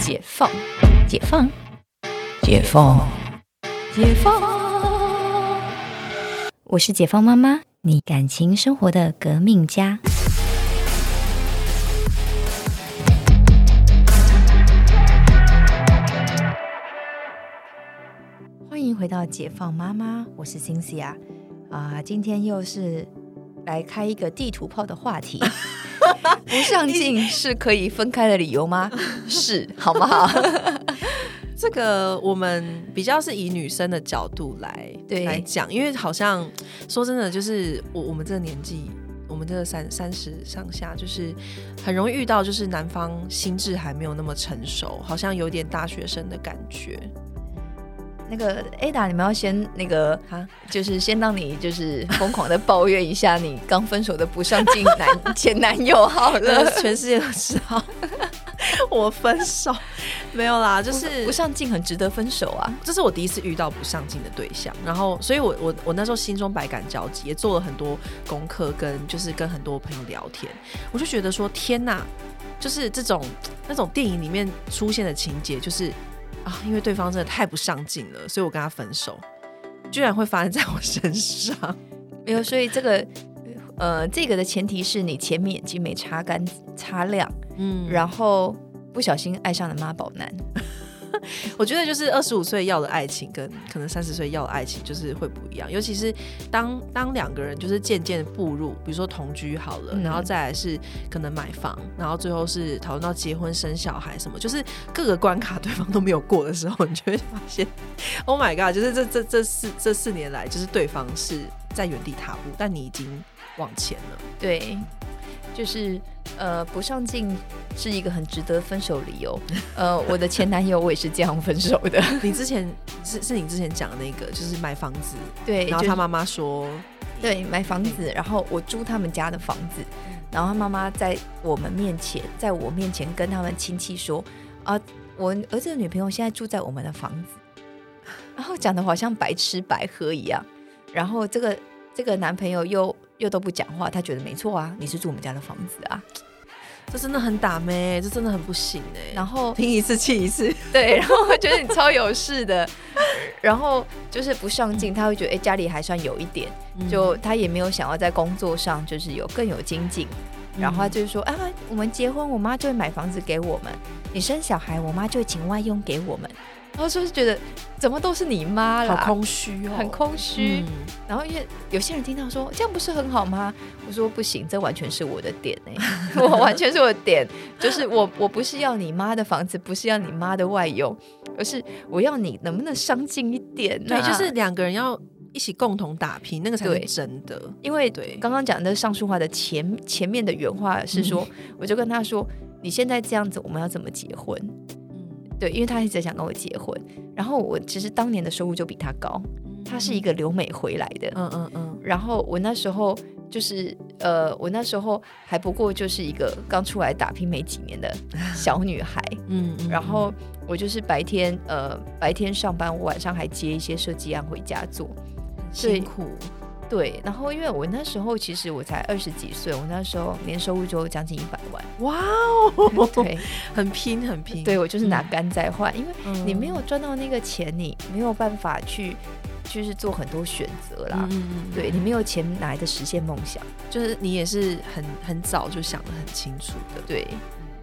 解放，解放，解放，解放。我是解放妈妈，你感情生活的革命家。欢迎回到解放妈妈，我是 Cynthia 啊，今天又是来开一个地图炮的话题。不上进是可以分开的理由吗？是，好不好？这个我们比较是以女生的角度来来讲，因为好像说真的，就是我我们这个年纪，我们这个三三十上下，就是很容易遇到，就是男方心智还没有那么成熟，好像有点大学生的感觉。那个 Ada，你们要先那个啊，就是先让你就是疯狂的抱怨一下你刚分手的不上进男前男友好那了。全世界都知道 我分手没有啦，就是不上进很值得分手啊。这是我第一次遇到不上进的对象，然后，所以我我我那时候心中百感交集，也做了很多功课，跟就是跟很多朋友聊天，我就觉得说，天哪，就是这种那种电影里面出现的情节，就是啊，因为对方真的太不上进了，所以我跟他分手，居然会发生在我身上。没有，所以这个呃，这个的前提是你前面眼睛没擦干擦亮，嗯，然后不小心爱上了妈宝男。我觉得就是二十五岁要的爱情跟可能三十岁要的爱情就是会不一样，尤其是当当两个人就是渐渐步入，比如说同居好了，嗯然后再来是可能买房，然后最后是讨论到结婚生小孩什么，就是各个关卡对方都没有过的时候，你就会发现，Oh my god，就是这这这四这四年来，就是对方是在原地踏步，但你已经往前了。对，就是呃，不上进是一个很值得分手理由。呃，我的前男友我也是这样分手的。你之前是是你之前讲的那个，就是买房子，对，然后他妈妈说，对买房子，然后我租他们家的房子，然后他妈妈在我们面前，在我面前跟他们亲戚说啊，我儿子的女朋友现在住在我们的房子，然后讲的好像白吃白喝一样，然后这个这个男朋友又又都不讲话，他觉得没错啊，你是住我们家的房子啊，这真的很打妹，这真的很不行哎。然后听一次气一次，对，然后我觉得你超有事的，然后就是不上进，他会觉得哎、家里还算有一点，就他也没有想要在工作上就是有更有精进，然后他就是说啊，我们结婚，我妈就会买房子给我们；你生小孩，我妈就会请外佣给我们。然后就是觉得怎么都是你妈啦，好空虚哦，很空虚。嗯然后因为有些人听到说这样不是很好吗？我说不行，这完全是我的点哎、我完全是我的点，就是我我不是要你妈的房子，不是要你妈的外佣，而是我要你能不能上进一点、啊？对，就是两个人要一起共同打拼，那个才是真的。因为对刚刚讲的上述话的前前面的原话是说，我就跟他说，你现在这样子，我们要怎么结婚？嗯，对，因为他一直想跟我结婚，然后我其实当年的收入就比他高，他是一个留美回来的，嗯嗯嗯，然后我那时候就是呃，我那时候还不过就是一个刚出来打拼没几年的 小女孩，嗯嗯，然后我就是白天呃白天上班，我晚上还接一些设计案回家做。辛苦，对，然后因为我那时候其实我才二十几岁，我那时候年收入就将近一百万，哇哦，对，很拼很拼，对我就是拿肝在换，因为嗯你没有赚到那个钱，你没有办法去就是做很多选择啦。嗯嗯嗯，对你没有钱，哪来的实现梦想？就是你也是很很早就想得很清楚的，对，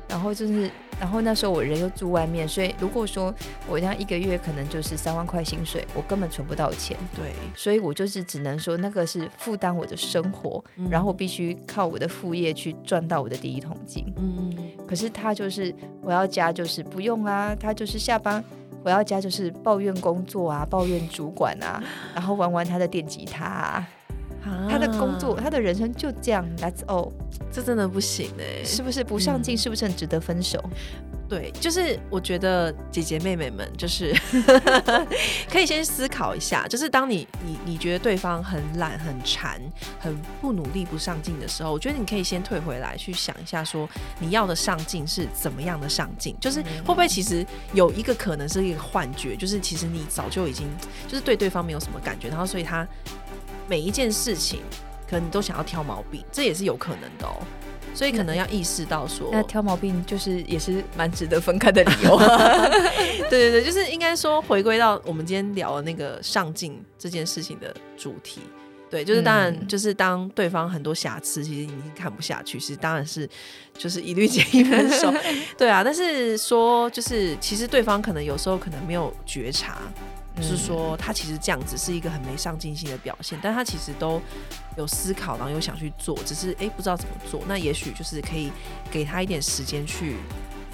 然后就是，然后那时候我人又住外面，所以如果说我这样一个月可能就是三万块薪水，我根本存不到钱，对，所以我就是只能说那个是负担我的生活，嗯。然后我必须靠我的副业去赚到我的第一桶金。嗯。嗯可是他就是回到家就是不用啊，他就是下班回到家就是抱怨工作啊，抱怨主管啊，然后玩玩他的电吉他啊，嗯，他的工作啊他的人生就这样，That's all，这真的不行哎，是不是不上进？嗯是不是很值得分手？对，就是我觉得姐姐妹妹们就是 可以先思考一下，就是当你你你觉得对方很懒、很馋、很不努力、不上进的时候，我觉得你可以先退回来去想一下，说你要的上进是怎么样的上进，就是会不会其实有一个可能是一个幻觉，就是其实你早就已经就是对对方没有什么感觉，然后所以他每一件事情可能你都想要挑毛病，这也是有可能的哦。所以可能要意识到说，那挑毛病就是也是蛮值得分开的理由。对对对，就是应该说回归到我们今天聊的那个上进这件事情的主题。对，就是当然，就是当对方很多瑕疵，其实你已经看不下去，其实当然是就是一律建议分手。对啊，但是说就是其实对方可能有时候可能没有觉察。就是说，他其实这样子是一个很没上进心的表现，但他其实都有思考，然后又想去做，只是哎不知道怎么做。那也许就是可以给他一点时间去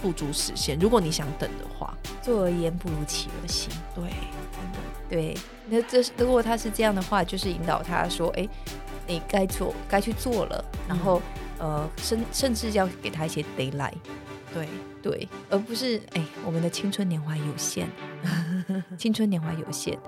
付诸实现。如果你想等的话，做而言不如起而行。对，真的对。那这如果他是这样的话，就是引导他说，哎，你该做该去做了，然后呃，甚甚至要给他一些 d a y l i g h t 对对，而不是哎，我们的青春年华有限。青春年华有限，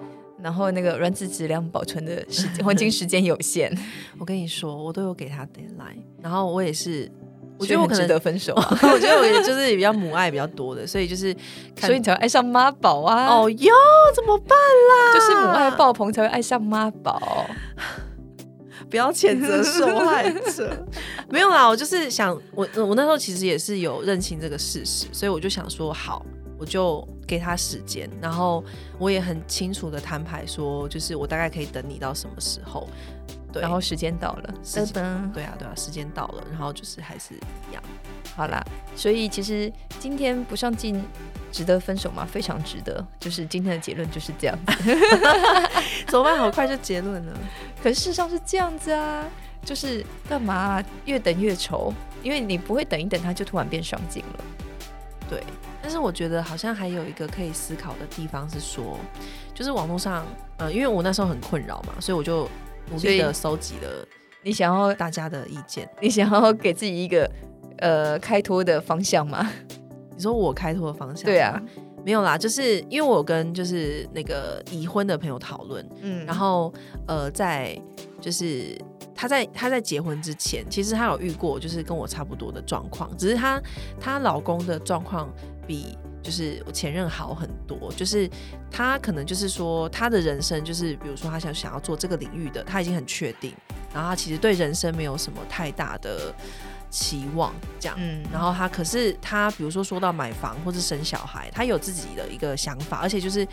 然后那个卵子质量保存的时间黄金时间有限。我跟你说，我都有给他 deadline，然后我也是，我觉得我值得分手。我觉得我也就是比较母爱比较多的，所以就是，所以你才会爱上妈宝啊！哦哟，怎么办啦？就是母爱爆棚才会爱上妈宝，不要谴责受害者。没有啦，我就是想，我我那时候其实也是有认清这个事实，所以我就想说，好，我就。给他时间，然后我也很清楚的摊牌说，就是我大概可以等你到什么时候，对，然后时间到了，噔噔，对啊对啊，时间到了，然后就是还是一样，好啦，所以其实今天不上进值得分手吗？非常值得，就是今天的结论就是这样，怎么办？好快就结论了，可是事实上是这样子啊，就是干嘛越等越愁，因为你不会等一等他就突然变上进了，对。但是我觉得好像还有一个可以思考的地方是说，就是网络上，呃，因为我那时候很困扰嘛，所以我就努力的搜集了你想要大家的意见，你想要给自己一个呃开脱的方向吗？你说我开脱的方向？对啊，没有啦，就是因为我跟就是那个已婚的朋友讨论，嗯，然后呃，在就是她在她在结婚之前，其实她有遇过就是跟我差不多的状况，只是她她老公的状况。比就是我前任好很多，就是她可能就是说她的人生就是比如说她想想要做这个领域的，她已经很确定，然后他其实对人生没有什么太大的期望，这样，嗯，然后他可是他比如说说到买房或者生小孩，他有自己的一个想法，而且就是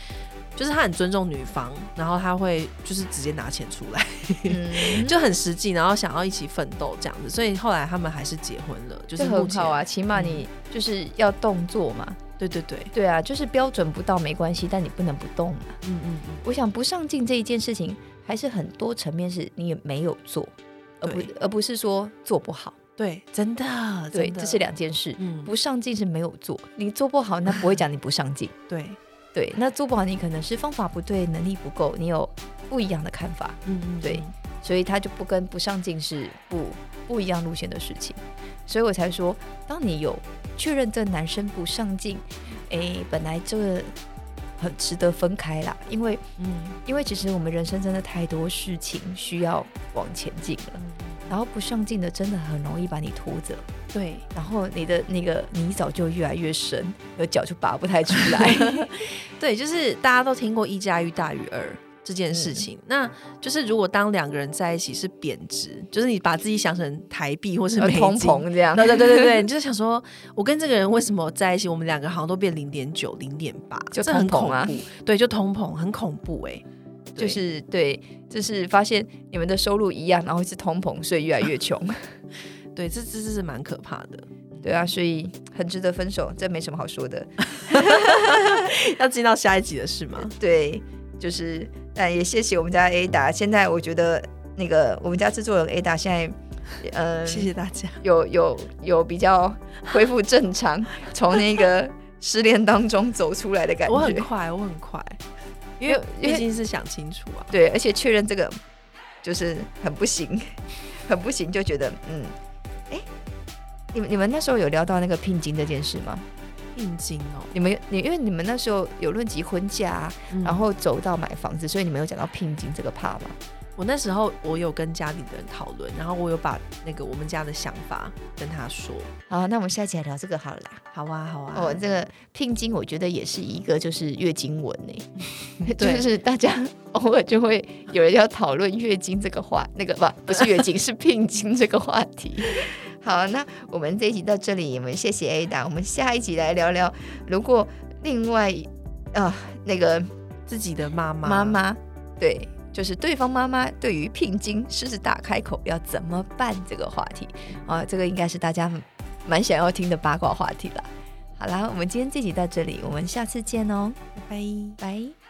就是他很尊重女方，然后他会就是直接拿钱出来，就很实际，然后想要一起奋斗这样子，所以后来他们还是结婚了，就是很好啊，起码你。就是要动作嘛，对对对，对啊，就是标准不到没关系，但你不能不动嘛。嗯嗯嗯，我想不上进这一件事情，还是很多层面是你也没有做，而不而不是说做不好。对，真的，对，这是两件事。嗯，不上进是没有做，你做不好，那不会讲你不上进。对对，那做不好，你可能是方法不对，能力不够，你有不一样的看法。嗯嗯，对，所以他就不跟不上进是不不一样路线的事情。所以我才说，当你有确认这男生不上进，哎，本来这个很值得分开啦，因为，嗯，因为其实我们人生真的太多事情需要往前进了，然后不上进的真的很容易把你拖着，对，然后你的那个泥沼就越来越深，有脚就拔不太出来，对，就是大家都听过一加一大于二。这件事情，那就是如果当两个人在一起是贬值，就是你把自己想成台币或是美金这样，对对对对对，你就想说，我跟这个人为什么在一起，我们两个好像都变零点九、零点八，就很恐怖，对，就通膨，很恐怖哎，就是对，就是发现你们的收入一样，然后是通膨，所以越来越穷，对，这这这是蛮可怕的，对啊，所以很值得分手，这没什么好说的，要进到下一集了是吗？对，就是。但也谢谢我们家 Ada，现在我觉得那个我们家制作人 Ada 现在，呃，谢谢大家，有有有比较恢复正常，从那个失恋当中走出来的感觉。我很快，我很快，因为毕竟是想清楚啊。对，而且确认这个就是很不行，很不行，就觉得嗯，哎，你们你们那时候有聊到那个聘金这件事吗？聘金哦，你们你因为你们那时候有论及婚嫁，然后走到买房子，所以你们有讲到聘金这个 part 吗？我那时候我有跟家里的人讨论，然后我有把那个我们家的想法跟他说。好，那我们下一期来聊这个好了。好啊，好啊。哦，这个聘金我觉得也是一个就是月经文呢，就是大家偶尔就会有人要讨论月经这个话，那个不不是月经 是聘金这个话题。好，那我们这一集到这里，我们谢谢 Ada，我们下一集来聊聊，如果另外啊那个自己的妈妈妈妈，对，就是对方妈妈对于聘金狮子大开口要怎么办这个话题啊，这个应该是大家蛮想要听的八卦话题了。好啦，我们今天这集到这里，我们下次见哦，拜拜。拜。